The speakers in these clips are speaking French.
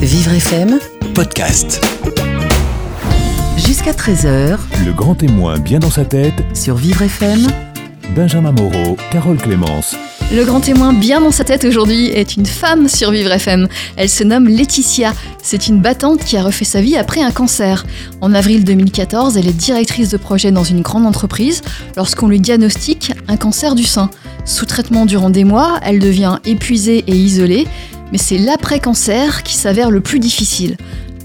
Vivre FM, podcast. jusqu'à 13h Le grand témoin bien dans sa tête, sur Vivre FM. Benjamin Moreau, Carole Clémence. Le grand témoin bien dans sa tête aujourd'hui est une femme sur Vivre FM. Elle se nomme Laetitia. C'est une battante qui a refait sa vie après un cancer. En avril 2014, elle est directrice de projet dans une grande entreprise lorsqu'on lui diagnostique un cancer du sein. Sous traitement durant des mois, elle devient épuisée et isolée, mais c'est l'après-cancer qui s'avère le plus difficile.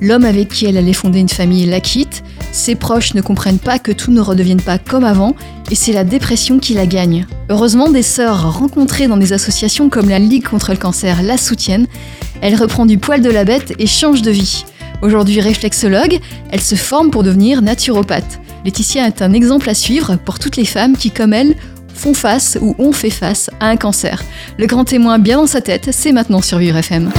L'homme avec qui elle allait fonder une famille la quitte, ses proches ne comprennent pas que tout ne redevienne pas comme avant, et c'est la dépression qui la gagne. Heureusement, des sœurs rencontrées dans des associations comme la Ligue contre le cancer la soutiennent. Elle reprend du poil de la bête et change de vie. Aujourd'hui réflexologue, elle se forme pour devenir naturopathe. Laetitia est un exemple à suivre pour toutes les femmes qui, comme elle, font face ou ont fait face à un cancer. Le grand témoin bien dans sa tête, c'est maintenant sur Vivre FM.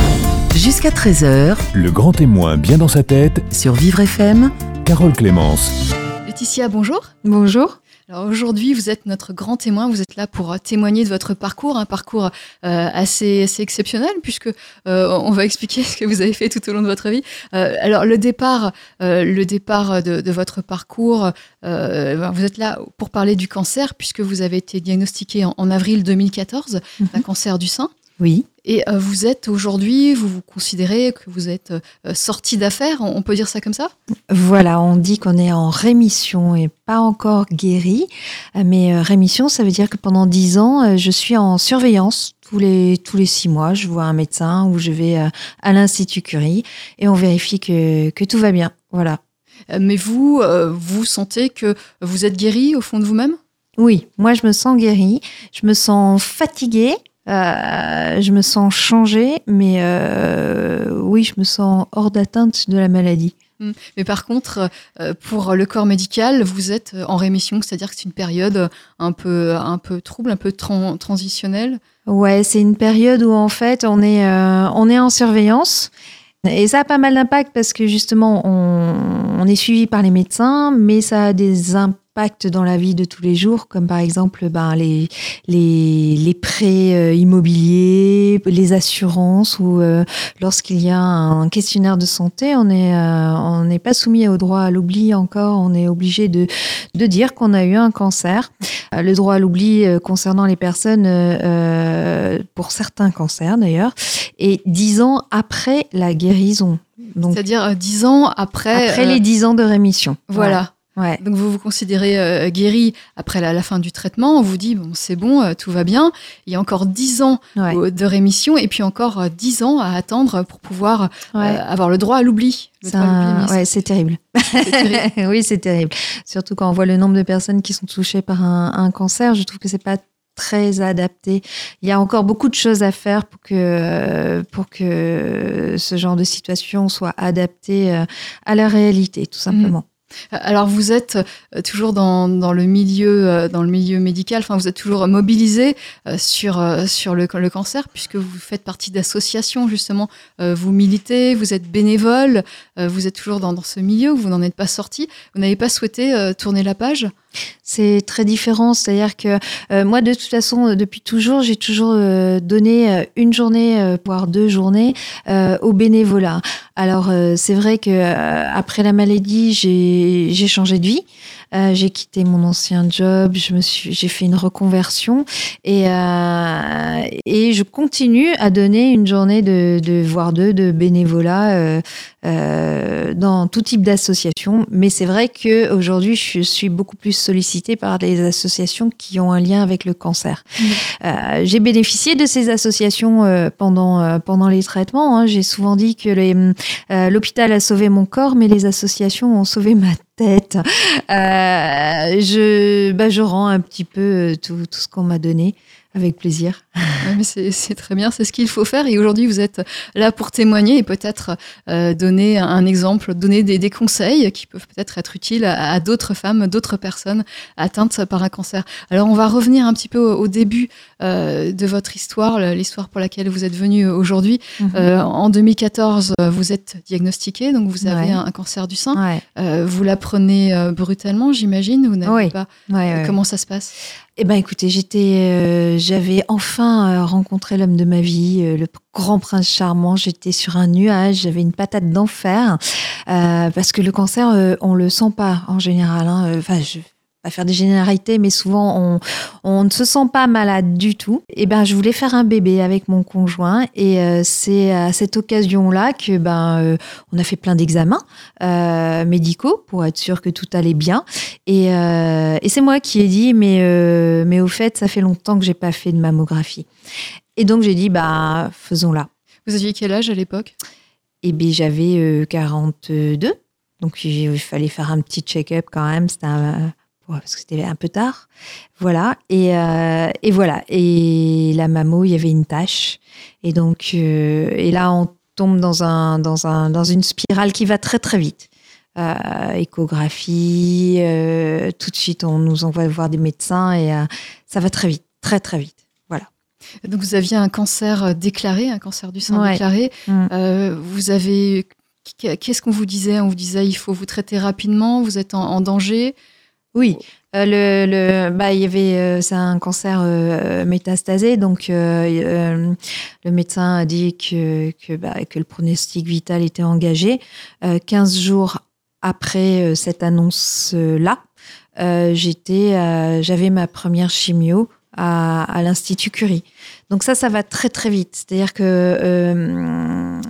Jusqu'à 13h Le grand témoin bien dans sa tête, sur Vivre FM. Carole Clémence. Laetitia, bonjour. Bonjour. Alors aujourd'hui, vous êtes notre grand témoin, vous êtes là pour euh, témoigner de votre parcours, un parcours euh, assez, assez exceptionnel puisque euh, on va expliquer ce que vous avez fait tout au long de votre vie. Euh, alors le départ, euh, le départ de, de votre parcours, euh, vous êtes là pour parler du cancer puisque vous avez été diagnostiqué en, en avril 2014 d'un cancer du sein. Oui. Et euh, vous êtes aujourd'hui, vous vous considérez que vous êtes euh, sorti d'affaires, on peut dire ça comme ça? Voilà, on dit qu'on est en rémission et pas encore guéri. Euh, Mais rémission, ça veut dire que pendant dix ans, je suis en surveillance. Tous les, tous les six mois, je vois un médecin ou je vais à l'Institut Curie et on vérifie que, que tout va bien. Voilà. Mais vous, vous sentez que vous êtes guéri au fond de vous-même? Oui, moi, je me sens guérie. Je me sens fatiguée. Euh, je me sens changée. Mais euh, oui, je me sens hors d'atteinte de la maladie. Mm. Mais par contre, euh, pour le corps médical, vous êtes en rémission, c'est-à-dire que c'est une période un peu, un peu trouble, un peu tran- transitionnelle. Ouais, c'est une période où en fait on est, euh, on est en surveillance. Et ça a pas mal d'impact parce que justement on, on est suivi par les médecins, mais ça a des impacts dans la vie de tous les jours, comme par exemple ben, les, les, les prêts euh, immobiliers, les assurances, ou euh, lorsqu'il y a un questionnaire de santé, on euh, on n'est pas soumis au droit à l'oubli encore, on est obligé de, de dire qu'on a eu un cancer. Euh, Le droit à l'oubli euh, concernant les personnes, euh, euh, pour certains cancers d'ailleurs, et dix ans après la guérison. C'est-à-dire euh, dix ans après. après euh, les dix ans de rémission. Voilà. Ouais. Donc vous vous considérez euh, guéri après la, la fin du traitement. On vous dit bon c'est bon, euh, tout va bien. Il y a encore dix ans Ouais. euh, de rémission et puis encore euh, dix ans à attendre pour pouvoir euh, avoir le droit à l'oubli. C'est un- ouais, terrible. oui, c'est terrible. Surtout quand on voit le nombre de personnes qui sont touchées par un, un cancer, je trouve que c'est pas très adapté. Il y a encore beaucoup de choses à faire pour que pour que ce genre de situation soit adapté euh, à la réalité, tout simplement. Alors vous êtes euh, toujours dans, dans le milieu euh, dans le milieu médical. Enfin vous êtes toujours mobilisé euh, sur sur le, cancer puisque vous faites partie d'associations justement. Vous militez, vous êtes bénévole, vous êtes toujours dans, dans ce milieu. Vous n'en êtes pas sorti. Vous n'avez pas souhaité tourner la page? C'est très différent, c'est-à-dire que euh, moi, de toute façon, euh, depuis toujours, j'ai toujours euh, donné euh, une journée, euh, voire deux journées, euh, au bénévolat. Alors, c'est vrai que après la maladie, j'ai changé de vie. Euh, j'ai quitté mon ancien job, je me suis, j'ai fait une reconversion et euh, et je continue à donner une journée de, de voire deux de bénévolat euh, euh, dans tout type d'association. Mais c'est vrai que aujourd'hui, je suis beaucoup plus sollicitée par des associations qui ont un lien avec le cancer. Euh, j'ai bénéficié de ces associations pendant pendant les traitements. hein. J'ai souvent dit que les, l'hôpital a sauvé mon corps, mais les associations ont sauvé ma tête. Euh, je bah, je rends un petit peu euh, tout, tout ce qu'on m'a donné avec plaisir. Ouais, c'est très bien, c'est ce qu'il faut faire. Et aujourd'hui, vous êtes là pour témoigner et peut-être euh, donner un exemple, donner des, des conseils qui peuvent peut-être être utiles à, à d'autres femmes, d'autres personnes atteintes par un cancer. Alors, on va revenir un petit peu au, au début euh, de votre histoire, l'histoire pour laquelle vous êtes venue aujourd'hui. Euh, en 2014, euh, vous êtes diagnostiqué, donc vous avez Ouais. un, un cancer du sein. Ouais, vous l'apprenez brutalement, j'imagine. Vous n'avez Oui. pas. Comment ça se passe? Eh ben, écoutez, j'étais, j'avais enfin rencontré l'homme de ma vie, le grand prince charmant. J'étais sur un nuage, j'avais une patate d'enfer, parce que le cancer, on le sent pas en général. Hein. Enfin, je à faire des généralités, mais souvent on, on, ne se sent pas malade du tout. Et ben, je voulais faire un bébé avec mon conjoint, et euh, c'est à cette occasion-là que ben, euh, on a fait plein d'examens euh, médicaux pour être sûr que tout allait bien. Et, et c'est moi qui ai dit, mais mais au fait, ça fait longtemps que j'ai pas fait de mammographie. Et donc j'ai dit, bah faisons-la. Vous aviez quel âge à l'époque? Eh bien, j'avais 42. Donc, il fallait faire un petit check-up quand même. C'était un, parce que c'était un peu tard. Voilà. Et, euh, et, voilà. Et la mammo, il y avait une tâche. Et donc, euh, et là, on tombe dans, un, dans, un, dans une spirale qui va très, très vite. Euh, échographie, tout de suite, on nous envoie voir des médecins et ça va très vite, très, très vite. Voilà. Donc, vous aviez un cancer déclaré, un cancer du sein déclaré. Mm. vous avez. Qu'est-ce qu'on vous disait? On vous disait il faut vous traiter rapidement, vous êtes en danger. Oui, euh, le, bah, il y avait, euh, c'est un cancer euh, métastasé, donc le médecin a dit que, que, bah, que, le pronostic vital était engagé. 15 jours après cette annonce-là, j'étais, j'avais ma première chimio à, l'Institut Curie. Donc ça, ça va très très vite. C'est-à-dire que euh,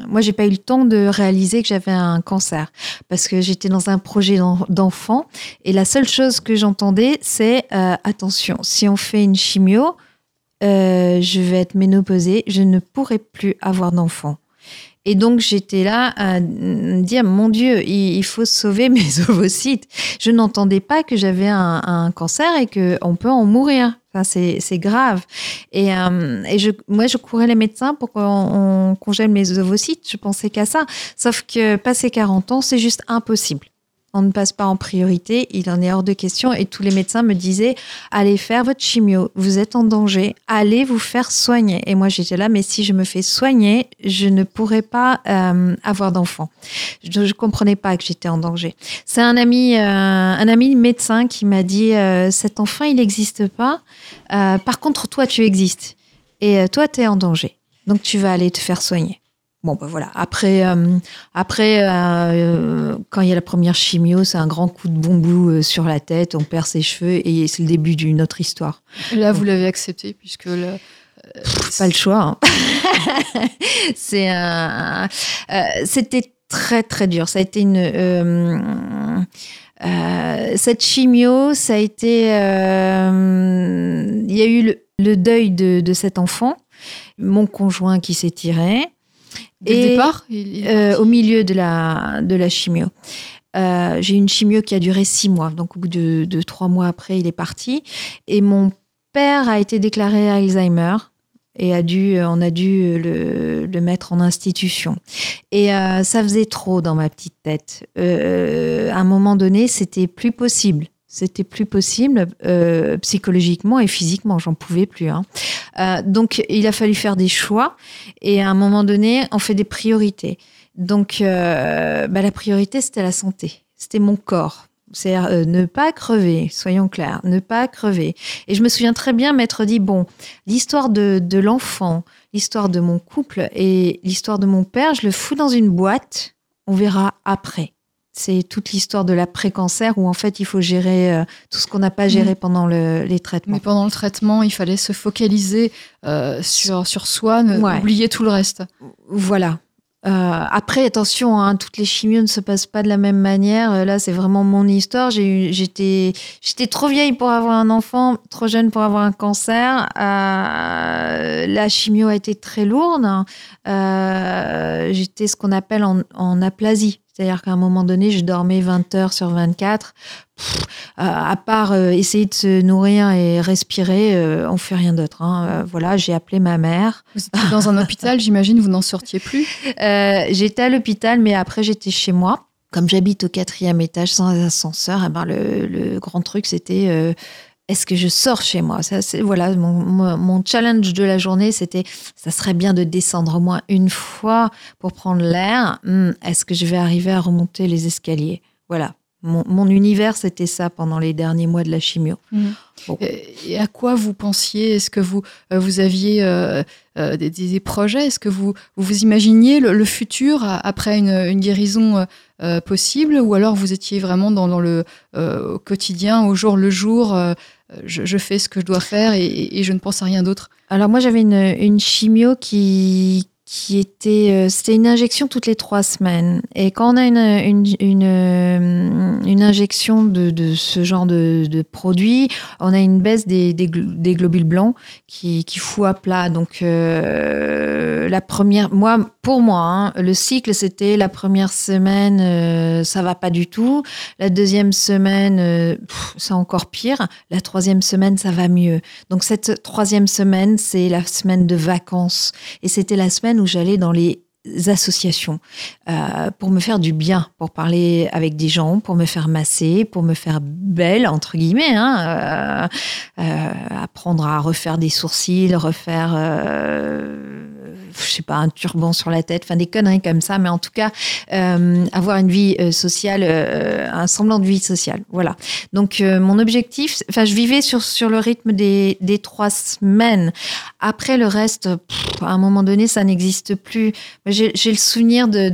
moi, j'ai pas eu le temps de réaliser que j'avais un cancer parce que j'étais dans un projet d'enfant et la seule chose que j'entendais, c'est euh, attention, si on fait une chimio, euh, je vais être ménopausée, je ne pourrai plus avoir d'enfant. Et donc j'étais là à me dire mon Dieu, il, faut sauver mes ovocytes. Je n'entendais pas que j'avais un, cancer et que on peut en mourir. Enfin, c'est grave. Et, euh, et je, moi, je courais les médecins pour qu'on congèle mes ovocytes. Je pensais qu'à ça. Sauf que passé 40 ans, c'est juste impossible on ne passe pas en priorité, il en est hors de question. Et tous les médecins me disaient, allez faire votre chimio, vous êtes en danger, allez vous faire soigner. Et moi j'étais là, mais si je me fais soigner, je ne pourrai pas euh, avoir d'enfant. Je ne comprenais pas que j'étais en danger. C'est un ami, euh, un ami médecin qui m'a dit, euh, cet enfant, il n'existe pas. par contre, toi, tu existes. Et toi, tu es en danger. Donc tu vas aller te faire soigner. Bon, ben voilà. Après, euh, après euh, quand il y a la première chimio, c'est un grand coup de bombou euh, sur la tête, on perd ses cheveux et c'est le début d'une autre histoire. là, vous l'avez accepté puisque là, pas le choix. Hein. c'est un, c'était très très dur. Ça a été une cette chimio, ça a été, il y a eu le, deuil de, de cet enfant, mon conjoint qui s'est tiré. Dès départ euh, Au milieu de la, de la chimio. Euh, j'ai une chimio qui a duré six mois. Donc, au bout de, trois mois après, il est parti. Et mon père a été déclaré Alzheimer et a dû, on a dû le, le mettre en institution. Et euh, ça faisait trop dans ma petite tête. à un moment donné, c'était plus possible. C'était plus possible euh, psychologiquement et physiquement, j'en pouvais plus. Hein. Euh, donc il a fallu faire des choix et à un moment donné, on fait des priorités. Donc euh, bah, la priorité, c'était la santé, c'était mon corps. C'est ne pas crever, soyons clairs, ne pas crever. Et je me souviens très bien m'être dit, bon, l'histoire de, de l'enfant, l'histoire de mon couple et l'histoire de mon père, je le fous dans une boîte, on verra après c'est toute l'histoire de l'après-cancer où en fait il faut gérer euh, tout ce qu'on n'a pas géré mm. pendant les traitements. Mais pendant le traitement, il fallait se focaliser euh, sur, sur soi, oublier tout le reste. Voilà. Euh, après, attention, hein, toutes les chimios ne se passent pas de la même manière. Là, c'est vraiment mon histoire. J'étais trop vieille pour avoir un enfant, trop jeune pour avoir un cancer. la chimio a été très lourde. J'étais ce qu'on appelle en, en aplasie. C'est-à-dire qu'à un moment donné, je dormais 20 heures sur 24. à part euh, essayer de se nourrir et respirer, euh, on fait rien d'autre. Hein. Euh, voilà, j'ai appelé ma mère. Vous étiez dans un hôpital, j'imagine, vous n'en sortiez plus J'étais à l'hôpital, mais après, j'étais chez moi. Comme j'habite au quatrième étage sans ascenseur, eh ben, le, le grand truc, c'était est-ce que je sors chez moi? Ça, Voilà, mon, challenge de la journée, c'était ça serait bien de descendre au moins une fois pour prendre l'air. Hmm, est-ce que je vais arriver à remonter les escaliers? Voilà, Mon, mon univers, c'était ça pendant les derniers mois de la chimio. Mhm. Bon. Et à quoi vous pensiez? Est-ce que vous, euh, vous aviez euh, euh, des, des projets? Est-ce que vous, vous vous imaginiez le, le futur après une, une guérison euh, possible? Ou alors vous étiez vraiment dans, dans le au quotidien, au jour le jour je, je fais ce que je dois faire et, et je ne pense à rien d'autre. Alors moi j'avais une, une chimio qui qui était euh, c'était une injection toutes les trois semaines. Et quand on a une une, une, euh, injection de, ce genre de, de produit on a une baisse des, des, des globules blancs qui, qui fout à plat. Donc euh, la première moi pour moi hein, le cycle c'était la première semaine euh, ça va pas du tout. La deuxième semaine c'est encore pire. La troisième semaine ça va mieux. Donc cette troisième semaine, c'est la semaine de vacances. Et c'était la semaine où j'allais dans les associations euh, pour me faire du bien, pour parler avec des gens, pour me faire masser, pour me faire belle, entre guillemets, hein, euh, euh, apprendre à refaire des sourcils, refaire, je sais pas, un turban sur la tête, enfin des conneries comme ça, mais en tout cas, avoir une vie sociale, un semblant de vie sociale. Voilà. Donc mon objectif, enfin je vivais sur, sur le rythme des, des trois semaines. Après le reste, à un moment donné, ça n'existe plus. J'ai le souvenir de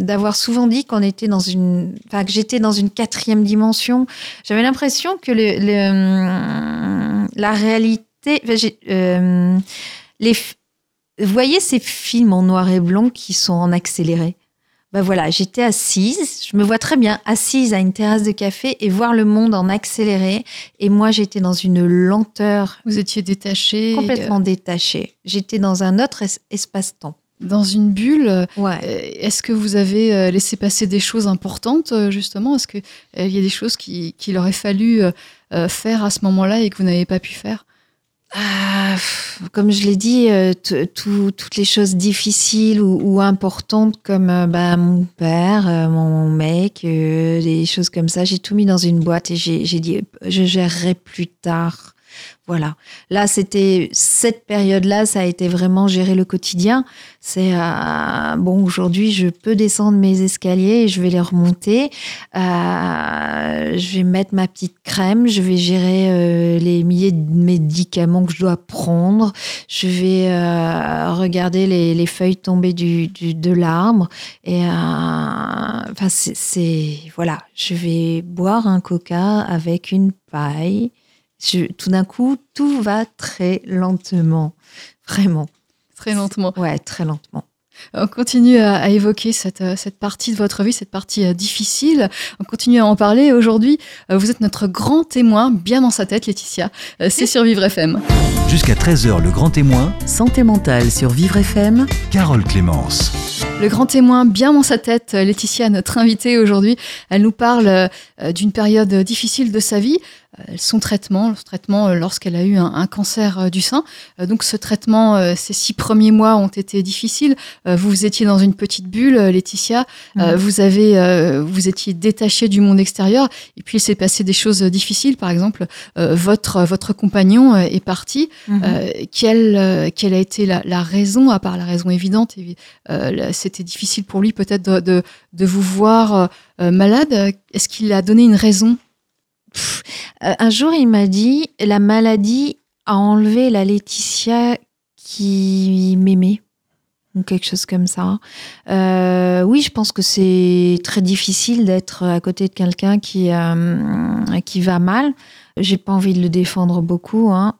d'avoir souvent dit qu'on était dans une, enfin que j'étais dans une quatrième dimension. J'avais l'impression que le, le- la réalité, enfin, euh, les, vous voyez ces films en noir et blanc qui sont en accéléré? Ben voilà, j'étais assise, je me vois très bien assise à une terrasse de café et voir le monde en accéléré. Et moi, j'étais dans une lenteur Vous étiez détaché complètement détachée. J'étais dans un autre es- espace-temps. Euh, dans une bulle. Euh, Ouais. Est-ce que vous avez euh, laissé passer des choses importantes, euh, justement? Est-ce qu'il y a des choses qui- qu'il aurait fallu euh, euh, faire à ce moment-là et que vous n'avez pas pu faire? Ah, comme je l'ai dit, euh, tout- toutes les choses difficiles ou, ou importantes comme euh, bah, mon père, euh, mon mec, euh, des choses comme ça, j'ai tout mis dans une boîte et j'ai j'ai dit je gérerai plus tard. Voilà. Là, c'était cette période-là, ça a été vraiment gérer le quotidien. C'est euh, bon. Aujourd'hui, je peux descendre mes escaliers et je vais les remonter. Euh, je vais mettre ma petite crème. Je vais gérer euh, les milliers de médicaments que je dois prendre. Je vais regarder les, les feuilles tomber de l'arbre. Et enfin, c'est voilà. Je vais boire un coca avec une paille. Je- tout d'un coup, tout va très lentement. Vraiment. Très lentement. Ouais, très lentement. On continue à, à évoquer cette, euh, cette partie de votre vie, cette partie euh, difficile. On continue à en parler. Aujourd'hui, euh, vous êtes notre grand témoin, bien dans sa tête, Laetitia. Euh, C'est sur Vivre FM. Jusqu'à 13h, le grand témoin, Santé mentale sur Vivre FM. Carole Clémence. Le grand témoin, bien dans sa tête, Laetitia, notre invitée aujourd'hui, elle nous parle euh, d'une période difficile de sa vie, son traitement, son traitement euh, lorsqu'elle a eu un, un cancer euh, du sein. Euh, Donc ce traitement, euh, ces six premiers mois ont été difficiles. Euh, Vous étiez dans une petite bulle, euh, Laetitia. Euh. Vous avez, euh, vous étiez détaché du monde extérieur. Et puis il s'est passé des choses difficiles. Par exemple, euh, votre votre compagnon euh, est parti. Mhm. Euh, quelle, euh, quelle a été la, la raison, à part la raison évidente euh, C'était difficile pour lui peut-être de, de, de vous voir euh, euh, malade. Est-ce qu'il a donné une raison? Euh, un jour, il m'a dit la maladie a enlevé la Laetitia qui m'aimait ou quelque chose comme ça. Euh, oui, je pense que c'est très difficile d'être à côté de quelqu'un qui euh, qui va mal. J'ai pas envie de le défendre beaucoup. Hein.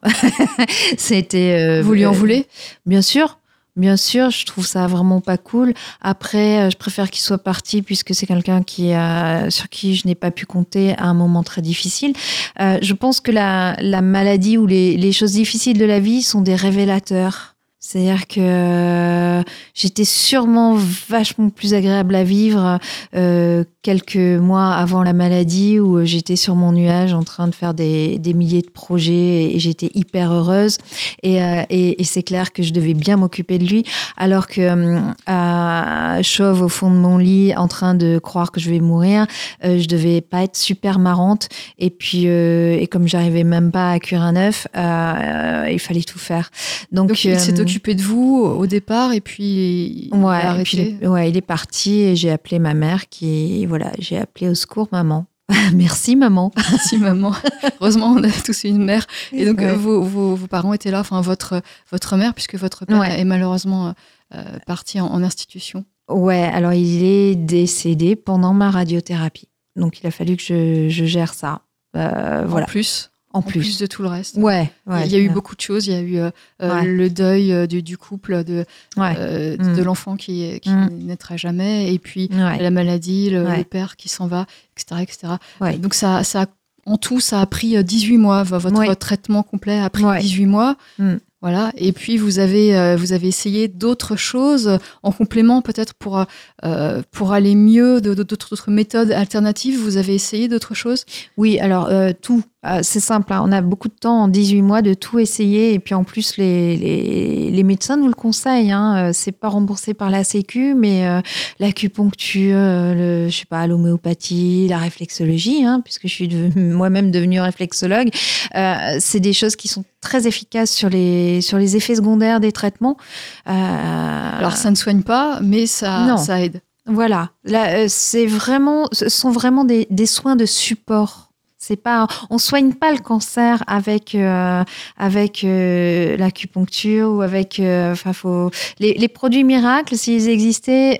C'était. euh, Vous lui en voulez? Bien sûr. Bien sûr, je trouve ça vraiment pas cool. Après, euh, je préfère qu'il soit parti puisque c'est quelqu'un qui euh, sur qui je n'ai pas pu compter à un moment très difficile. Euh, je pense que la, la maladie ou les, les choses difficiles de la vie sont des révélateurs. C'est-à-dire que euh, j'étais sûrement vachement plus agréable à vivre euh, quelques mois avant la maladie où j'étais sur mon nuage en train de faire des, des milliers de projets et j'étais hyper heureuse. Et, euh, et, et c'est clair que je devais bien m'occuper de lui. Alors que euh, euh, chauve au fond de mon lit, en train de croire que je vais mourir. Euh, je devais pas être super marrante. Et puis, euh, et comme j'arrivais même pas à cuire un œuf, euh, il fallait tout faire. Donc, Donc, il s'est euh, occupé de vous au départ et puis il a et puis ouais, il est parti et j'ai appelé ma mère qui, voilà, j'ai appelé au secours maman. Merci maman. Merci maman. Heureusement, on a tous une mère. Et donc, Ouais. vos, vos, vos parents étaient là, enfin, votre, votre mère, puisque votre père Ouais. est malheureusement euh, parti en, en institution. Ouais, alors il est décédé pendant ma radiothérapie. Donc il a fallu que je, je gère ça. Euh, voilà, En plus, en en plus. plus de tout le reste. Ouais, ouais. il y a eu beaucoup de choses. Il y a eu euh, euh, Ouais. le deuil euh, du, du couple, de, Ouais. euh, Mm. de l'enfant qui, qui Mm. naîtra jamais, et puis la maladie, le, père qui s'en va, etc. etc. Donc, ça, ça, en tout, ça a pris euh, 18 mois. Votre traitement complet a pris Ouais. 18 mois. Mm. Voilà. Et puis, vous avez, vous avez essayé d'autres choses en complément, peut-être pour, euh, pour aller mieux, d'autres d'autres méthodes alternatives. Vous avez essayé d'autres choses? Oui, alors euh, tout. Euh, c'est simple, hein, on a beaucoup de temps en 18 mois de tout essayer et puis en plus les, les, les médecins nous le conseillent. Hein, euh, c'est pas remboursé par la Sécu, mais euh, l'acupuncture, euh, le, je sais pas, l'homéopathie, la réflexologie, hein, puisque je suis moi-même devenue réflexologue, euh, c'est des choses qui sont très efficaces sur les sur les effets secondaires des traitements. Alors, ça ne soigne pas, mais ça, Non. ça aide. voilà, là, c'est vraiment, ce sont vraiment des, des soins de support. C'est pas, on soigne pas le cancer avec euh, avec euh, l'acupuncture ou avec, euh, enfin faut les, produits miracles s'ils existaient,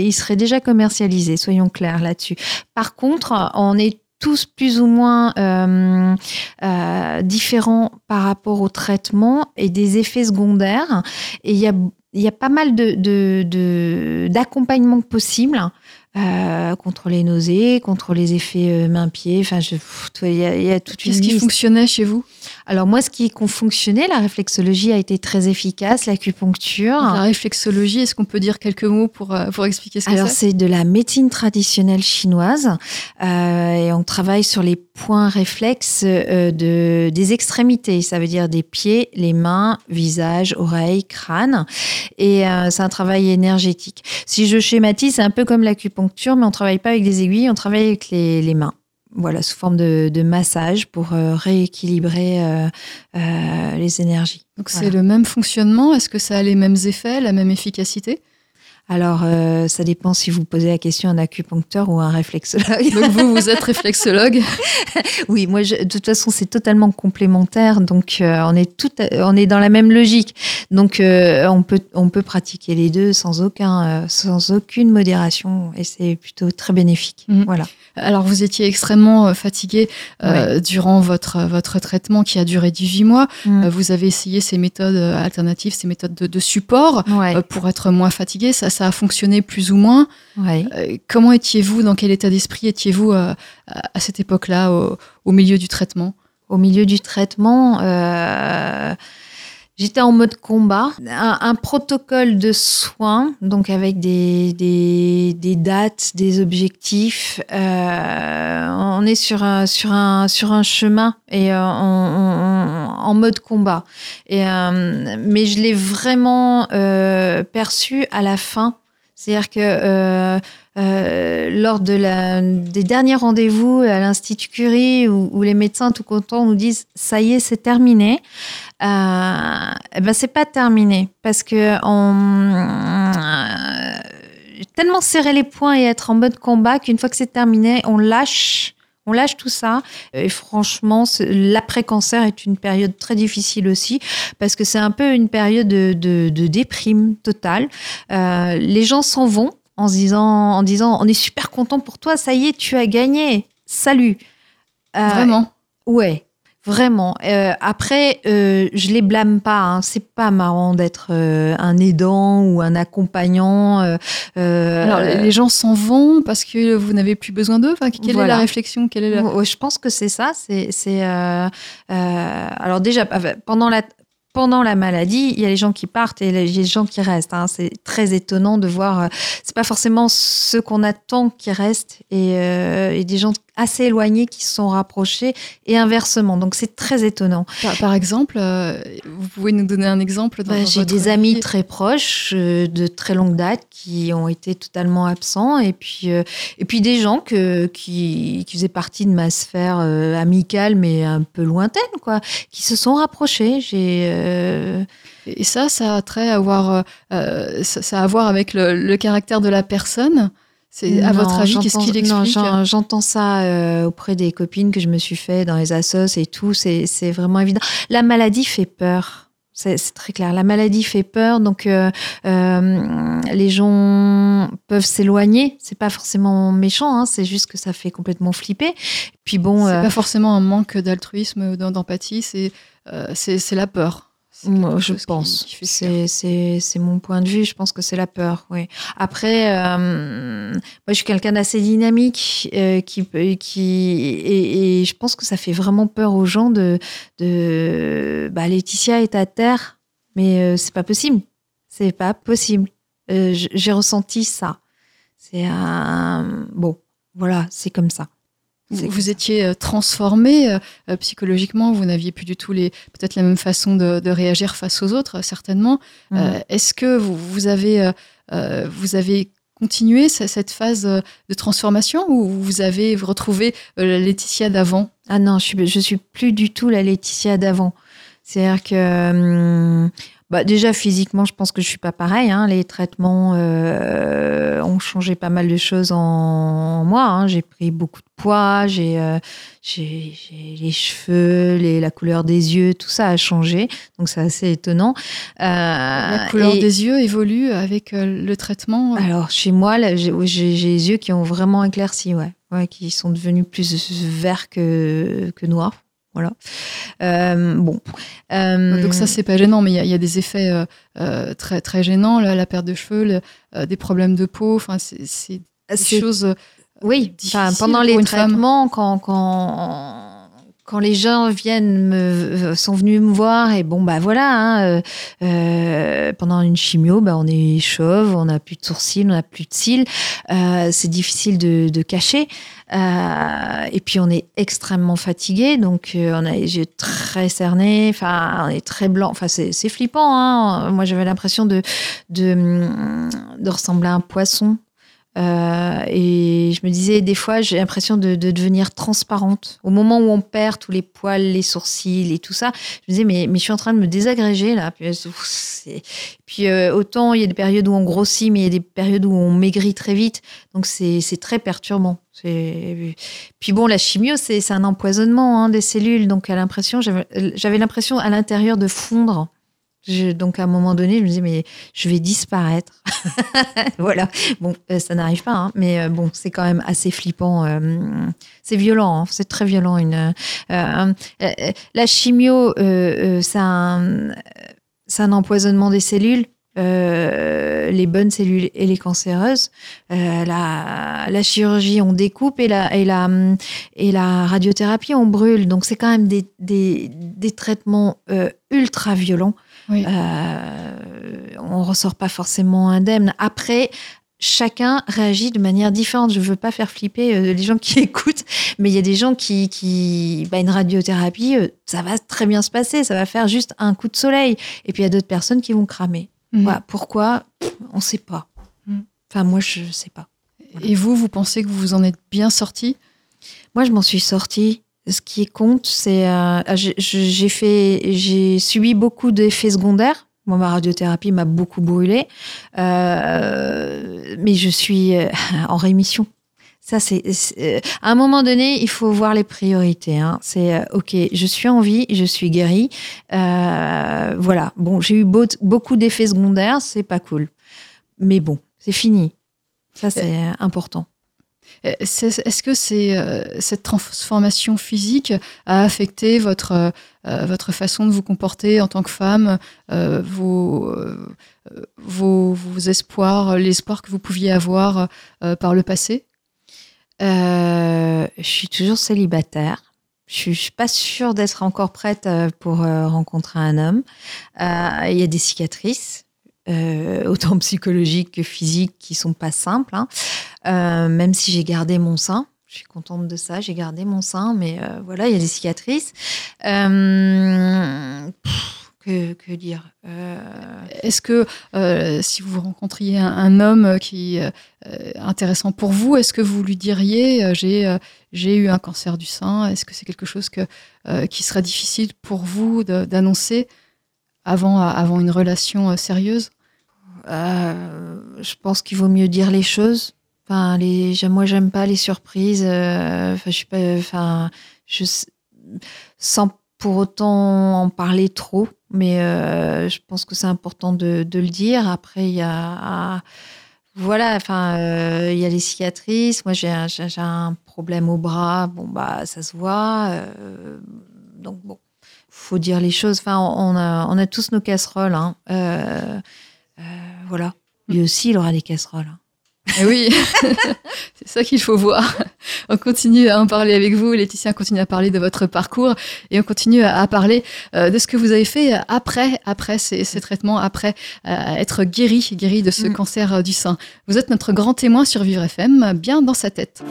ils seraient déjà commercialisés. Soyons clairs là-dessus. Par contre, on est tous plus ou moins différents par rapport au traitement et des effets secondaires. Et il y a y a pas mal de, de, de- d'accompagnement possible euh, contre les nausées, contre les effets euh, mains-pieds. Enfin, il y, y a toute une Qu'est-ce qui fonctionnait chez vous? Alors moi, ce qui fonctionnait, la réflexologie a été très efficace, l'acupuncture. La réflexologie, est-ce qu'on peut dire quelques mots pour, euh, pour expliquer ce que Alors c'est? c'est de la médecine traditionnelle chinoise euh, et on travaille sur les points réflexes euh, de, des extrémités, ça veut dire des pieds, les mains, visage, oreilles, crâne et euh, c'est un travail énergétique. Si je schématise, c'est un peu comme l'acupuncture mais on travaille pas avec des aiguilles, on travaille avec les, les mains. Voilà, sous forme de, de massage pour euh, rééquilibrer euh, euh, les énergies. Donc Voilà. c'est le même fonctionnement? Est-ce que ça a les mêmes effets, la même efficacité? Alors, euh, ça dépend si vous posez la question à un acupuncteur ou à un réflexologue. Donc vous, vous êtes réflexologue. Oui, moi, je- de toute façon, c'est totalement complémentaire. Donc, euh, on est tout, on est dans la même logique. Donc, euh, on peut, on peut pratiquer les deux sans aucun, sans aucune modération, et c'est plutôt très bénéfique. Mhm. Voilà. Alors vous étiez extrêmement fatigué durant votre, votre traitement qui a duré 18 mois. Euh, Vous avez essayé ces méthodes alternatives, ces méthodes de, de support pour être moins fatigué. Ça, ça a fonctionné plus ou moins. ouais. Euh, Comment étiez-vous Dans quel état d'esprit étiez-vous euh, à à cette époque-là, au, au milieu du traitement? Au milieu du traitement, j'étais en mode combat. Un, un protocole de soins, donc avec des, des, des dates, des objectifs. Euh, on est sur un, sur un, sur un chemin et euh, on- on- on- en mode combat. Et, euh, mais je l'ai vraiment euh, perçu à la fin. C'est-à-dire que euh, lors de la, des derniers rendez-vous à l'Institut Curie, où, où les médecins tout contents nous disent ça y est, c'est terminé. Euh, eh ben c'est pas terminé parce que on euh, tellement serrer les poings et être en mode combat qu'une fois que c'est terminé, on lâche. On lâche tout ça. Et franchement, l'après-cancer est une période très difficile aussi parce que c'est un peu une période de, de- de déprime totale. Euh, les gens s'en vont en se disant, en disant, on est super content pour toi, ça y est, tu as gagné. Salut. Euh, Vraiment Ouais, vraiment. Euh, après, euh, je les blâme pas. Hein. C'est pas marrant d'être euh, un aidant ou un accompagnant. Alors les gens s'en vont parce que vous n'avez plus besoin d'eux. Enfin, quelle est la réflexion? Quelle est la... Je pense que c'est ça. C'est, c'est. alors déjà pendant la pendant la maladie, il y a les gens qui partent et les gens qui restent. hein. C'est très étonnant de voir. euh, C'est pas forcément ceux qu'on attend qui restent et, euh, et des gens assez éloignés qui se sont rapprochés et inversement. Donc c'est très étonnant. Par, par exemple, euh, vous pouvez nous donner un exemple Bah, J'ai des amis très proches euh, de très longue date qui ont été totalement absents et puis euh, et puis des gens que, qui, qui faisaient partie de ma sphère euh, amicale mais un peu lointaine quoi, qui se sont rapprochés. J'ai euh, Et ça, ça a trait à voir, euh, ça, ça a à voir avec le, le caractère de la personne. C'est à Non, votre avis, qu'est-ce qu'il explique j'en- J'entends ça euh, auprès des copines que je me suis fait dans les assos et tout. C'est c'est vraiment évident. La maladie fait peur. C'est c'est très clair. La maladie fait peur, donc euh, euh, les gens peuvent s'éloigner. C'est pas forcément méchant, hein, c'est juste que ça fait complètement flipper. Puis bon, C'est euh, pas forcément un manque d'altruisme ou d'em- d'empathie, c'est euh, c'est c'est la peur. Moi, je pense. C'est mon point de vue. Je pense que c'est la peur. Oui. Après, euh, moi, je suis quelqu'un d'assez dynamique euh, qui qui et, et je pense que ça fait vraiment peur aux gens de de. Bah, Laetitia est à terre, mais euh, c'est pas possible. C'est pas possible. Euh, J'ai ressenti ça. C'est un bon. Voilà, c'est comme ça. Vous, étiez euh, transformé euh, euh, psychologiquement, vous n'aviez plus du tout les peut-être la même façon de, de réagir face aux autres, certainement. Mm. Euh, Est-ce que vous, vous avez euh, vous avez continué ce- cette phase de transformation ou vous avez retrouvé la Laetitia d'avant? Ah non, je suis, je suis plus du tout la Laetitia d'avant. C'est-à-dire que, hum, bah déjà physiquement, je pense que je suis pas pareil. hein. Les traitements euh, ont changé pas mal de choses en, en moi. hein. J'ai pris beaucoup de poids, j'ai, euh, les cheveux, les, la couleur des yeux, tout ça a changé. Donc c'est assez étonnant. Euh, La couleur et- des yeux évolue avec le traitement. alors, chez moi, j'ai les yeux qui ont vraiment éclairci, ouais. ouais qui sont devenus plus verts que, que noirs. Voilà. Euh, bon. Euh, Donc ça, c'est pas gênant, mais il y, a- il y a des effets euh, très, très gênants, la, la perte de cheveux, le- euh, des problèmes de peau, enfin, c'est des choses... Oui, enfin, pendant les traitements, quand, quand, quand les gens viennent me, sont venus me voir, et bon, bah voilà, hein, euh, euh, pendant une chimio, bah, on est chauve, on n'a plus de sourcils, on n'a plus de cils, euh, c'est difficile de, de cacher. Euh, et puis on est extrêmement fatigué, donc euh, on a les yeux très cernés, enfin on est très blanc, enfin c'est c'est flippant. Hein. Moi j'avais l'impression de, de de ressembler à un poisson. Euh, et je me disais, des fois, j'ai l'impression de, de devenir transparente. Au moment où on perd tous les poils, les sourcils et tout ça, je me disais, mais, mais je suis en train de me désagréger là. Puis, c'est- puis euh, autant il y a des périodes où on grossit, mais il y a des périodes où on maigrit très vite. Donc c'est très perturbant. Puis bon, la chimio, c'est un empoisonnement hein, des cellules. Donc j'avais l'impression à l'intérieur de fondre. Donc à un moment donné, je me disais, mais je vais disparaître. voilà. Bon, euh, ça n'arrive pas, hein, mais euh, bon, c'est quand même assez flippant. euh, c'est violent, hein, c'est très violent. Une, la chimio, euh, c'est un, un empoisonnement des cellules. les bonnes cellules et les cancéreuses. La, la chirurgie, on découpe et la, et la, et la radiothérapie, on brûle. Donc, c'est quand même des, des, des traitements ultra violents. Oui. Euh, on ressort pas forcément indemne. Après, chacun réagit de manière différente. Je veux pas faire flipper euh, les gens qui écoutent, mais il y a des gens qui, qui bah, une radiothérapie, euh, ça va très bien se passer, ça va faire juste un coup de soleil. Et puis il y a d'autres personnes qui vont cramer. Mhm. Voilà. Pourquoi? On sait pas. Mhm. Enfin, moi, je sais pas. Et vous, vous pensez que vous vous en êtes bien sorti? Moi, je m'en suis sortie. Ce qui compte, c'est euh, j'ai- j'ai fait, j'ai subi beaucoup d'effets secondaires. Moi, ma radiothérapie m'a beaucoup brûlé, Euh, mais je suis euh, en rémission. Ça, c'est euh, à un moment donné, il faut voir les priorités. hein. C'est euh, ok, je suis en vie, je suis guérie. Euh, voilà. Bon, j'ai eu beau- beaucoup d'effets secondaires, c'est pas cool, mais bon, c'est fini. Ça, c'est important. Euh, Est-ce que euh, cette transformation physique a affecté votre, euh, votre façon de vous comporter en tant que femme, vos, vos, espoirs, l'espoir que vous pouviez avoir par le passé? Je suis toujours célibataire. Je suis, pas sûre d'être encore prête pour rencontrer un homme. Il y a des cicatrices, autant psychologiques que physiques, qui sont pas simples. hein. Euh, même si j'ai gardé mon sein, Je suis contente de ça. J'ai gardé mon sein, mais euh, voilà, il y a des cicatrices. Euh, pff, que, que dire Euh, Est-ce que euh, si vous rencontriez un, un homme qui est euh, intéressant pour vous, est-ce que vous lui diriez euh, j'ai euh, j'ai eu un cancer du sein Est-ce que c'est quelque chose que, euh, qui serait difficile pour vous d'annoncer avant, avant une relation euh, sérieuse? Euh, je pense qu'il vaut mieux dire les choses. Enfin, les, moi, j'aime pas les surprises. euh, Enfin, je suis pas. Enfin, je sans pour autant en parler trop, mais euh, je pense que c'est important de, de le dire. Après, il y a voilà. Enfin, euh, il y a les cicatrices. Moi, j'ai un, un problème au bras. Bon, bah, ça se voit. euh, donc bon, faut dire les choses. Enfin, on a, on a tous nos casseroles. Hein. Voilà. Lui aussi, il aura des casseroles. hein. Eh oui, c'est ça qu'il faut voir. On continue à en parler avec vous, Laetitia, on continue à parler de votre parcours et on continue à à parler euh, de ce que vous avez fait après, après ces, ces traitements, après euh, être guéri, guéri de ce Mm. cancer du sein. Vous êtes notre grand témoin sur Vivre FM, bien dans sa tête.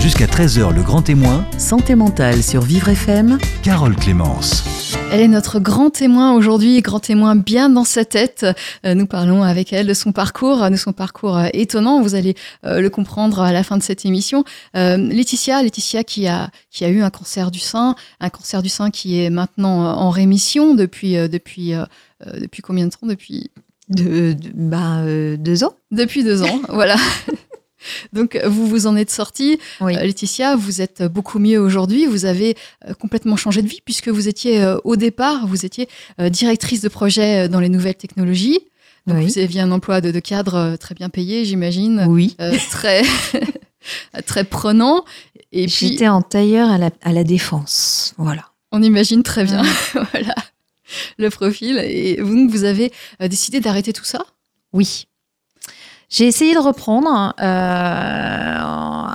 Jusqu'à 13h, le grand témoin, Santé mentale sur Vivre FM. Carole Clémence. Elle est notre grand témoin aujourd'hui, grand témoin bien dans sa tête. Euh, Nous parlons avec elle de son parcours, de son parcours étonnant. Vous allez le comprendre à la fin de cette émission. Euh, Laetitia, Laetitia qui a qui a eu un cancer du sein, un cancer du sein qui est maintenant euh, en rémission depuis euh, depuis euh, euh, depuis combien de temps? Depuis De, de- bah, euh, deux ans. depuis deux ans, voilà. Donc vous vous en êtes sortie. Oui. Euh, Laetitia, vous êtes beaucoup mieux aujourd'hui. Vous avez euh, complètement changé de vie puisque vous étiez euh, au départ, vous étiez euh, directrice de projet euh, dans les nouvelles technologies. Donc Oui. vous aviez un emploi de, de cadre euh, très bien payé, j'imagine, Oui. euh, très très prenant. Et puis J'étais en tailleur à la, à la défense. Voilà. on imagine très bien, voilà, le profil. Et vous, vous avez euh, décidé d'arrêter tout ça? Oui. J'ai essayé de reprendre euh,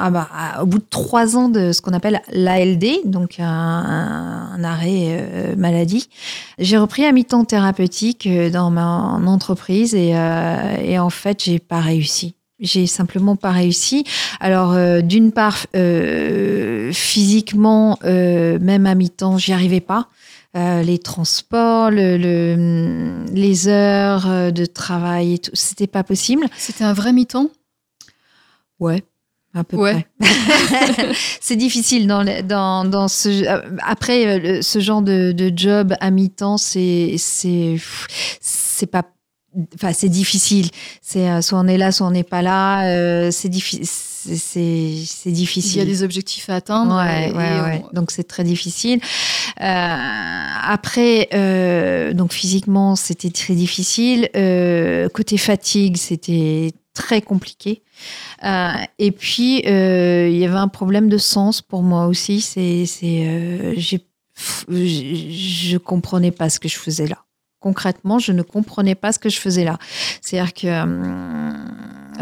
ah bah, au bout de trois ans de ce qu'on appelle l'ALD, donc un, un arrêt euh, maladie. J'ai repris à mi-temps thérapeutique dans ma en entreprise et, euh, et en fait, j'ai pas réussi. J'ai simplement pas réussi. Alors, euh, d'une part, euh, physiquement, euh, même à mi-temps, j'y arrivais pas. Les transports, le, le- les heures de travail et tout, c'était pas possible. C'était un vrai mi-temps? Ouais. À peu Ouais. près. c'est difficile dans, dans, dans ce après ce genre de, de job à mi-temps c'est c'est c'est pas enfin c'est difficile c'est euh, soit on est là soit on n'est pas là euh, c'est difficile c'est c'est c'est Il difficile y a des objectifs à atteindre. Ouais, et- ouais, et ouais. on- Donc c'est très difficile. Euh, après, euh, donc physiquement, c'était très difficile. Euh, côté fatigue, c'était très compliqué. Euh, et puis, euh, il y avait un problème de sens pour moi aussi. C'est, c'est, euh, j'ai, je, je comprenais pas ce que je faisais là. Concrètement, je ne comprenais pas ce que je faisais là. C'est-à-dire que hum,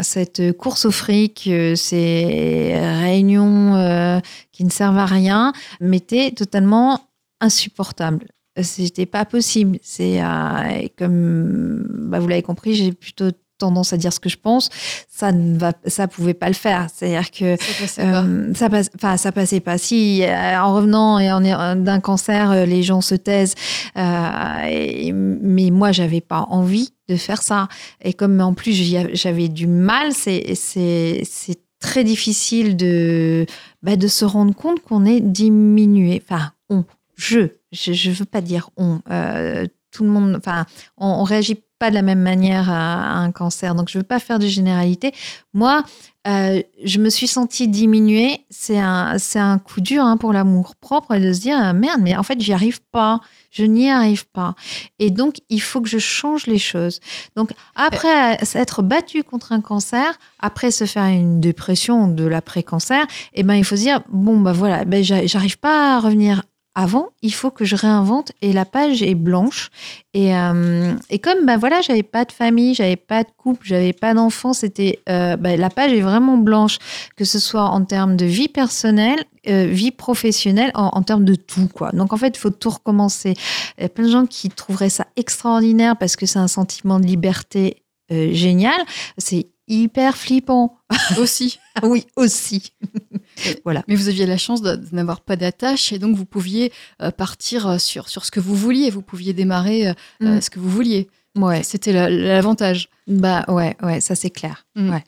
cette course au fric, euh, ces réunions euh, qui ne servent à rien, m'étaient totalement insupportables. C'était pas possible. C'est euh, comme bah, vous l'avez compris, j'ai plutôt tendance à dire ce que je pense. Ça ne va, ça pouvait pas le faire. C'est-à-dire que Ça passait pas. euh, ça passe, enfin ça passait pas. Si euh, en revenant et en est- d'un cancer, euh, les gens se taisent, euh, et- mais moi j'avais pas envie de faire ça. Et comme en plus j'avais du mal, c'est c'est c'est très difficile de bah, de se rendre compte qu'on est diminué. Enfin on, je, je, je veux pas dire on. Euh, tout le monde, enfin on, on réagit de la même manière à, un cancer. Donc je veux pas faire de généralité. Moi, euh, je me suis sentie diminuée. C'est un, c'est un coup dur hein, pour l'amour propre de se dire ah, merde, mais en fait, j'y arrive pas. Je n'y arrive pas. Et donc, il faut que je change les choses. Donc, après être battu contre un cancer, après se faire une dépression de l'après-cancer, eh ben, il faut se dire bon, bah voilà, ben, j'a- j'arrive pas à revenir avant, il faut que je réinvente et la page est blanche. Et, euh, et comme bah voilà, j'avais pas de famille, j'avais pas de couple, j'avais pas d'enfant, c'était euh, bah, la page est vraiment blanche, que ce soit en termes de vie personnelle, euh, vie professionnelle, en, en termes de tout quoi. Donc en fait, il faut tout recommencer. Il y a plein de gens qui trouveraient ça extraordinaire parce que c'est un sentiment de liberté euh, génial. C'est hyper flippant. Aussi. oui, aussi. voilà. Mais vous aviez la chance de, de n'avoir pas d'attache et donc vous pouviez euh, partir euh, sur, sur ce que vous vouliez. Vous pouviez démarrer euh, Mm. ce que vous vouliez. Ouais. C'était la- l'avantage. Bah ouais, ouais, ça c'est clair. Mm. Ouais.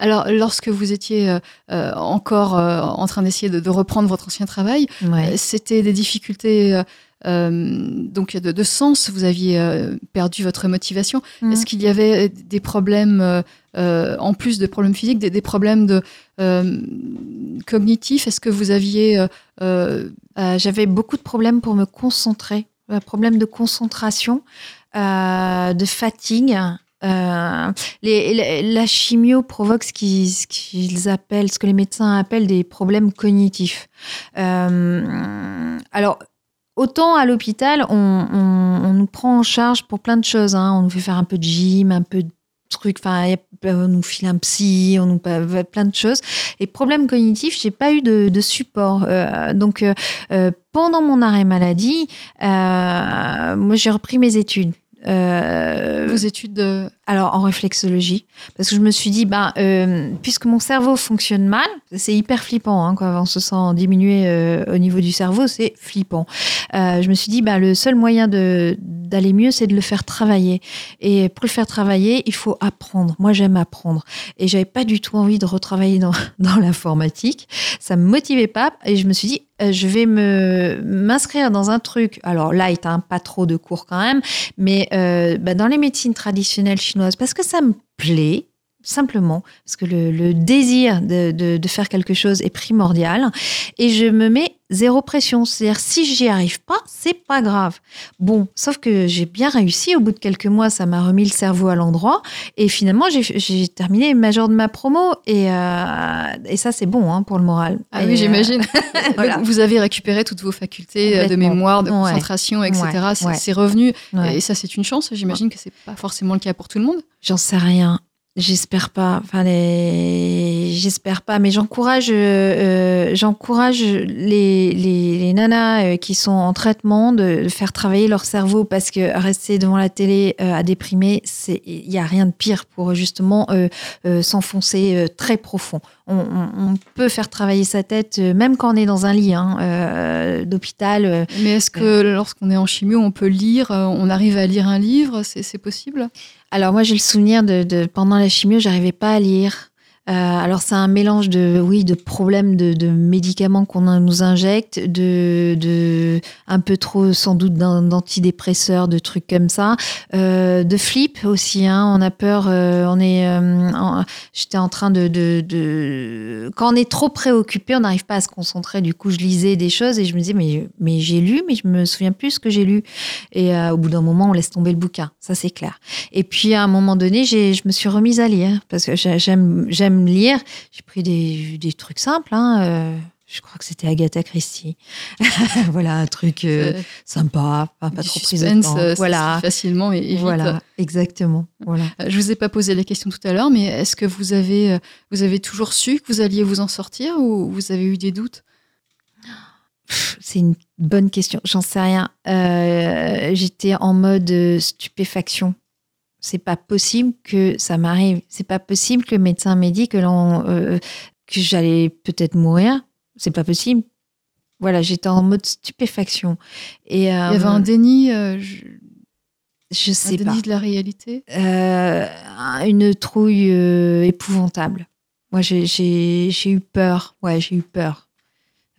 Alors, lorsque vous étiez euh, encore en train d'essayer de, de reprendre votre ancien travail, Ouais. c'était des difficultés donc de, de sens. Vous aviez euh, perdu votre motivation. Mm. Est-ce qu'il y avait des problèmes, euh, euh, en plus de problèmes physiques, des, des problèmes de, euh, cognitifs? Est-ce que vous aviez euh, euh, Euh, J'avais beaucoup de problèmes pour me concentrer, euh, problèmes de concentration, euh, de fatigue. Euh, les- les- la chimio provoque ce qu'ils appellent, ce que les médecins appellent des problèmes cognitifs. Euh, alors, autant à l'hôpital, on, nous prend en charge pour plein de choses. hein. On nous fait faire un peu de gym, un peu de trucs. Enfin, a- on nous file un psy, on nous pa- plein de choses. Et problèmes cognitifs, j'ai pas eu de, support. Euh, donc, euh, euh, pendant mon arrêt maladie, euh, moi, j'ai repris mes études. Euh, vos études de... alors en réflexologie, parce que je me suis dit, ben, euh, puisque mon cerveau fonctionne mal, c'est hyper flippant, hein, quand on se sent diminué euh, au niveau du cerveau, c'est flippant. Euh, je me suis dit, ben, le seul moyen d'aller mieux, c'est de le faire travailler. Et pour le faire travailler, il faut apprendre. Moi, j'aime apprendre. Et j'avais pas du tout envie de retravailler dans, dans l'informatique. Ça me motivait pas. Et je me suis dit, je vais me m'inscrire dans un truc. Alors light, hein, pas trop de cours quand même, mais bah, dans les médecines traditionnelles chinoises, parce que ça me plaît, simplement, parce que le, le désir de, de- de faire quelque chose est primordial, et je me mets zéro pression. C'est-à-dire, si j'y arrive pas, c'est pas grave. Bon, sauf que j'ai bien réussi. Au bout de quelques mois, ça m'a remis le cerveau à l'endroit, et finalement, j'ai- terminé major de ma promo, et, euh, et ça, c'est bon hein, pour le moral. Ah Et, oui, euh, j'imagine. voilà. Vous avez récupéré toutes vos facultés euh, de mémoire, de Ouais. concentration, etc. Ouais, C'est ouais. revenu. Et ça, c'est une chance. J'imagine que c'est pas forcément le cas pour tout le monde. J'en sais rien. J'espère pas. Enfin, j'espère pas. Mais j'encourage, euh, euh, j'encourage les, les, les nanas euh, qui sont en traitement de, faire travailler leur cerveau parce que rester devant la télé euh, à déprimer, c'est, il y a rien de pire pour justement euh, s'enfoncer très profond. On, on- on peut faire travailler sa tête euh, même quand on est dans un lit hein, euh, d'hôpital. euh, Mais est-ce que lorsqu'on est en chimio, on peut lire, on arrive à lire un livre? C'est c'est possible? Alors moi j'ai le souvenir de, de- pendant la chimio, j'arrivais pas à lire. Euh, alors c'est un mélange de oui de problèmes de, médicaments qu'on nous injecte, de, un peu trop sans doute d'an- d'antidépresseurs, de trucs comme ça, euh, de flip aussi. Hein, on a peur, euh, on est. J'étais en train de, quand on est trop préoccupé, on n'arrive pas à se concentrer. Du coup je lisais des choses et je me disais mais mais j'ai lu, mais je me souviens plus ce que j'ai lu. Et au bout d'un moment on laisse tomber le bouquin, ça c'est clair. Et puis à un moment donné, je me suis remise à lire parce que j'ai- j'aime, j'aime lire. J'ai pris des, des trucs simples. Hein, euh, je crois que c'était Agatha Christie. voilà, un truc euh, sympa, pas, trop prise de temps. euh, Voilà, facilement et, et vite. voilà, exactement. Voilà. Je vous ai pas posé la question tout à l'heure, mais est-ce que vous avez, vous avez toujours su que vous alliez vous en sortir ou vous avez eu des doutes? C'est une bonne question. J'en sais rien. Euh, j'étais en mode stupéfaction. C'est pas possible que ça m'arrive. C'est pas possible que le médecin m'ait dit que, l'on, euh, que j'allais peut-être mourir. C'est pas possible. Voilà, j'étais en mode stupéfaction. Et Il y euh, avait un déni, euh, je- je un sais déni pas, de la réalité? Euh, une trouille euh, épouvantable. Moi, j'ai, eu peur. Ouais, j'ai eu peur.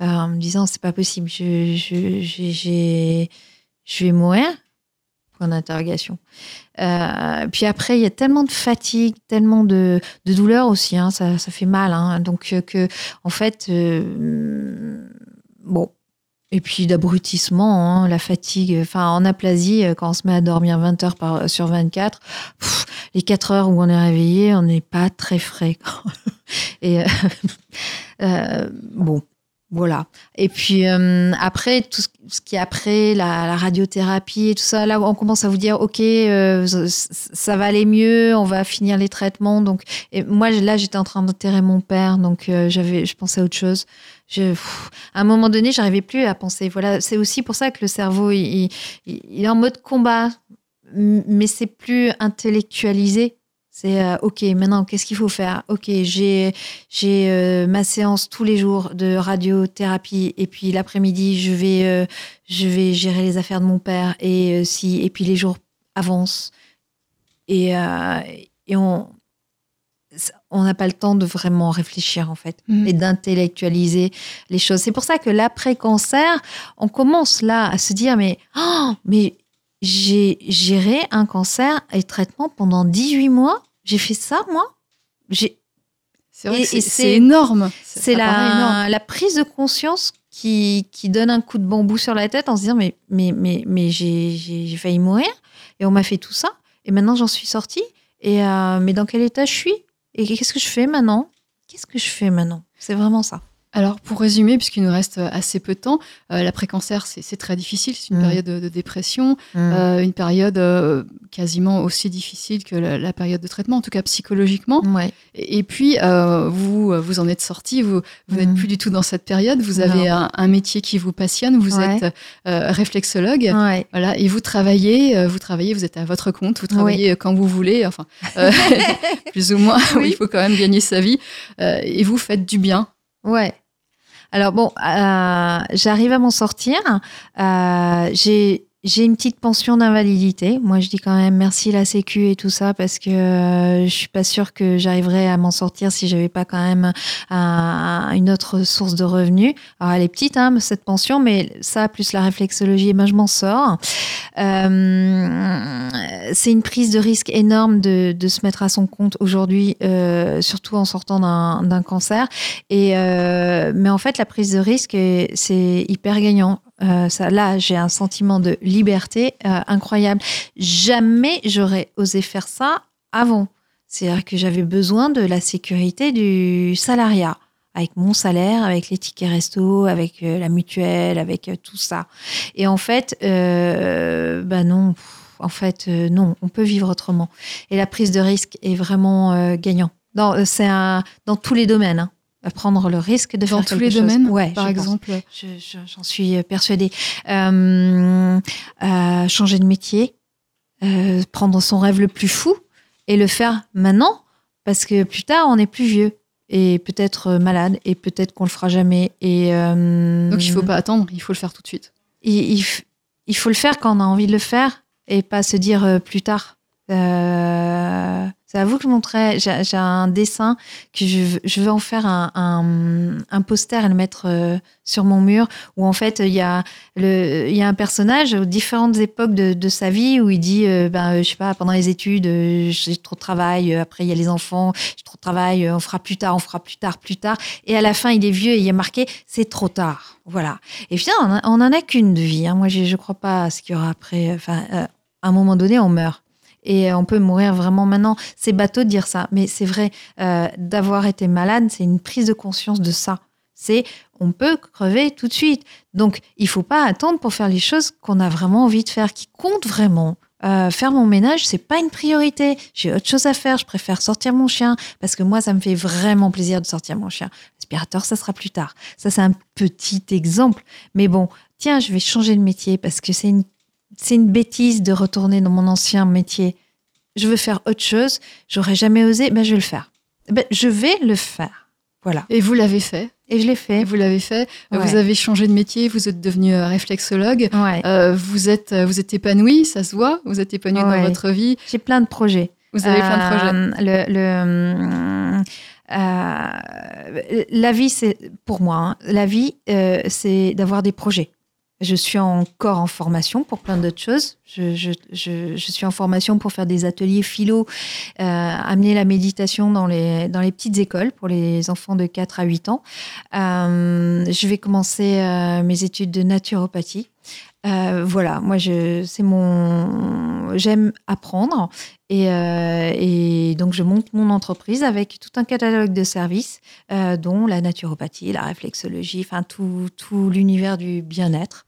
Euh, en me disant, c'est pas possible. Je vais mourir. Point d'interrogation. Euh, puis après, il y a tellement de fatigue, tellement de, de douleur aussi. hein, ça, ça fait mal. hein. donc, euh, que, en fait, euh, bon. Et puis d'abrutissement, hein, la fatigue. Enfin, en aplasie, euh, quand on se met à dormir 20 heures sur 24, pff, les 4 heures où on est réveillé, on n'est pas très frais. Et bon, voilà. Et puis euh, après, tout ce, qui est après, la, la radiothérapie et tout ça, là, on commence à vous dire, OK, euh, ça, va aller mieux, on va finir les traitements. Donc, et moi, là, j'étais en train d'enterrer mon père, donc euh, j'avais, je pensais à autre chose. Je, à un moment donné, j'arrivais plus à penser. Voilà, c'est aussi pour ça que le cerveau, il, il- est en mode combat, mais c'est plus intellectualisé. C'est euh, ok, maintenant qu'est-ce qu'il faut faire? Ok, j'ai j'ai euh, ma séance tous les jours de radiothérapie et puis l'après-midi je vais euh, je vais gérer les affaires de mon père et si et puis les jours avancent et et on on n'a pas le temps de vraiment réfléchir en fait Mhm. et d'intellectualiser les choses. C'est pour ça que l'après-cancer, on commence là à se dire mais oh, mais j'ai géré un cancer et traitement pendant 18 mois. J'ai fait ça, moi? J'ai- C'est vrai Et- que c'est énorme. C'est énorme. la, la prise de conscience qui, qui donne un coup de bambou sur la tête en se disant mais, mais, mais, mais j'ai failli mourir et on m'a fait tout ça et maintenant j'en suis sortie. Et, euh, mais dans quel état je suis? Et qu'est-ce que je fais maintenant? Qu'est-ce que je fais maintenant? C'est vraiment ça. Alors, pour résumer, puisqu'il nous reste assez peu de temps, euh, l'après-cancer, c'est très difficile. C'est une Mm. période de, de dépression, Mm. euh, une période euh, quasiment aussi difficile que la, la période de traitement, en tout cas psychologiquement. Ouais. Et, et puis, euh, vous vous en êtes sorti, vous, vous n'êtes Mm. plus du tout dans cette période. Vous avez un, un métier qui vous passionne. Vous Ouais. êtes euh, réflexologue. Ouais. Voilà, et vous travaillez, euh, vous travaillez, vous êtes à votre compte, vous travaillez euh, quand vous voulez, enfin, euh, plus ou moins, Oui. il faut quand même gagner sa vie, euh, et vous faites du bien. Ouais. Alors bon, euh, j'arrive à m'en sortir. Euh, j'ai j'ai une petite pension d'invalidité. Moi, je dis quand même merci la Sécu et tout ça parce que euh, je suis pas sûre que j'arriverais à m'en sortir si j'avais pas quand même un- une autre source de revenus. Alors elle est petite, hein, cette pension, mais ça plus la réflexologie, eh ben je m'en sors. Euh, c'est une prise de risque énorme de, se mettre à son compte aujourd'hui, euh, surtout en sortant d'un cancer. Et euh, mais en fait, la prise de risque, est- c'est hyper gagnant. Euh, ça, là, j'ai un sentiment de liberté euh, incroyable. Jamais j'aurais osé faire ça avant. C'est-à-dire que j'avais besoin de la sécurité du salariat, avec mon salaire, avec les tickets resto, avec euh, la mutuelle, avec tout ça. Et en fait, bah non, en fait, non, on peut vivre autrement. Et la prise de risque est vraiment gagnant. Dans, un, dans tous les domaines. Hein. Prendre le risque de Dans faire tous quelque les chose. domaines, ouais, par je exemple. Je- je- J'en suis persuadée. Euh, euh, changer de métier, euh, prendre son rêve le plus fou et le faire maintenant, parce que plus tard, on est plus vieux et peut-être euh, malade et peut-être qu'on le fera jamais. Et, euh, Donc il faut pas attendre, il faut le faire tout de suite. il, il f- il faut le faire quand on a envie de le faire et pas se dire euh, plus tard. Euh, c'est à vous que je montrais. J'ai un dessin que je, veux- en faire un, poster et le mettre euh, sur mon mur où en fait il y a un personnage aux différentes époques de, sa vie où il dit euh, ben euh, je sais pas pendant les études euh, j'ai trop de travail euh, après il y a les enfants j'ai trop de travail euh, on fera plus tard on fera plus tard plus tard et à la fin il est vieux et il a marqué c'est trop tard voilà et putain, on, a- on en a qu'une de vie. hein. Moi, je ne crois pas à ce qu'il y aura après. Enfin, euh, à un moment donné, on meurt. Et on peut mourir vraiment maintenant. C'est bateau de dire ça, mais c'est vrai. euh, D'avoir été malade, c'est une prise de conscience de ça. C'est on peut crever tout de suite. Donc, il faut pas attendre pour faire les choses qu'on a vraiment envie de faire, qui comptent vraiment. Euh, faire mon ménage, c'est pas une priorité. J'ai autre chose à faire. Je préfère sortir mon chien parce que moi, ça me fait vraiment plaisir de sortir mon chien. L'aspirateur, ça sera plus tard. Ça, c'est un petit exemple. Mais bon, tiens, je vais changer de métier parce que c'est une, c'est une bêtise de retourner dans mon ancien métier. Je veux faire autre chose. J'aurais jamais osé. Ben, je vais le faire. Ben, je vais le faire. Voilà. Et vous l'avez fait. Et je l'ai Et fait. vous l'avez fait. Ouais. Vous avez changé de métier, vous êtes devenu euh, réflexologue. Ouais. Euh, vous êtes, euh, vous êtes épanoui, ça se voit. Vous êtes épanoui Ouais. dans votre vie. J'ai plein de projets. Vous avez plein de projets. Le, le, euh, la vie, c'est pour moi. hein, la vie, c'est d'avoir des projets. Je suis encore en formation pour plein d'autres choses. Je, suis en formation pour faire des ateliers philo, euh, amener la méditation dans les, dans les petites écoles pour les enfants de 4 à 8 ans. Euh, je vais commencer euh, mes études de naturopathie. Euh, voilà, moi, je, c'est mon, j'aime apprendre et, euh, et donc je monte mon entreprise avec tout un catalogue de services, euh, dont la naturopathie, la réflexologie, enfin tout, tout l'univers du bien-être.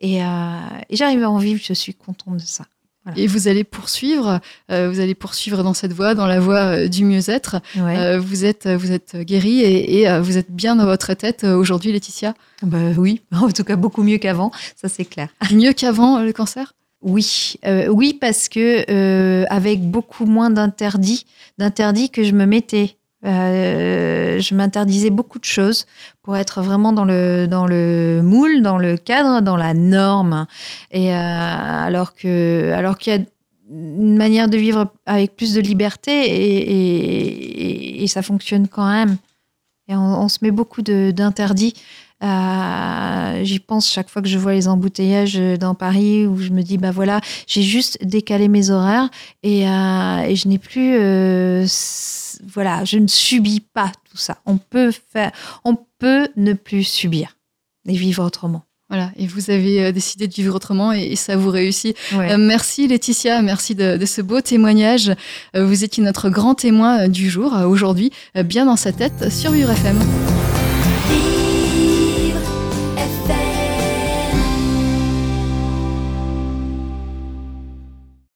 Et, euh, et j'arrive à en vivre, je suis contente de ça. Voilà. Et vous allez poursuivre, euh, vous allez poursuivre dans cette voie, dans la voie euh, du mieux-être. Ouais. Euh, vous êtes, vous êtes guérie et, et, vous êtes bien dans votre tête aujourd'hui, Laetitia. Bah oui, en tout cas beaucoup mieux qu'avant, ça c'est clair. Mieux qu'avant le cancer? Oui, euh, oui, parce que avec beaucoup moins d'interdits, d'interdits que je me mettais. Euh, je m'interdisais beaucoup de choses pour être vraiment dans le, dans le moule, dans le cadre, dans la norme. Et alors que, alors qu'il y a une manière de vivre avec plus de liberté et, et, ça fonctionne quand même. Et on, on se met beaucoup d'interdits. Euh, J'y pense chaque fois que je vois les embouteillages dans Paris où je me dis bah voilà j'ai juste décalé mes horaires et, euh, et je n'ai plus euh, voilà je ne subis pas tout ça. On peut faire on peut ne plus subir et vivre autrement. Voilà, et vous avez euh, décidé de vivre autrement et, ça vous réussit. Euh, merci Laetitia, merci de, de, ce beau témoignage. Euh, vous étiez notre grand témoin du jour aujourd'hui, bien dans sa tête sur Vivre FM.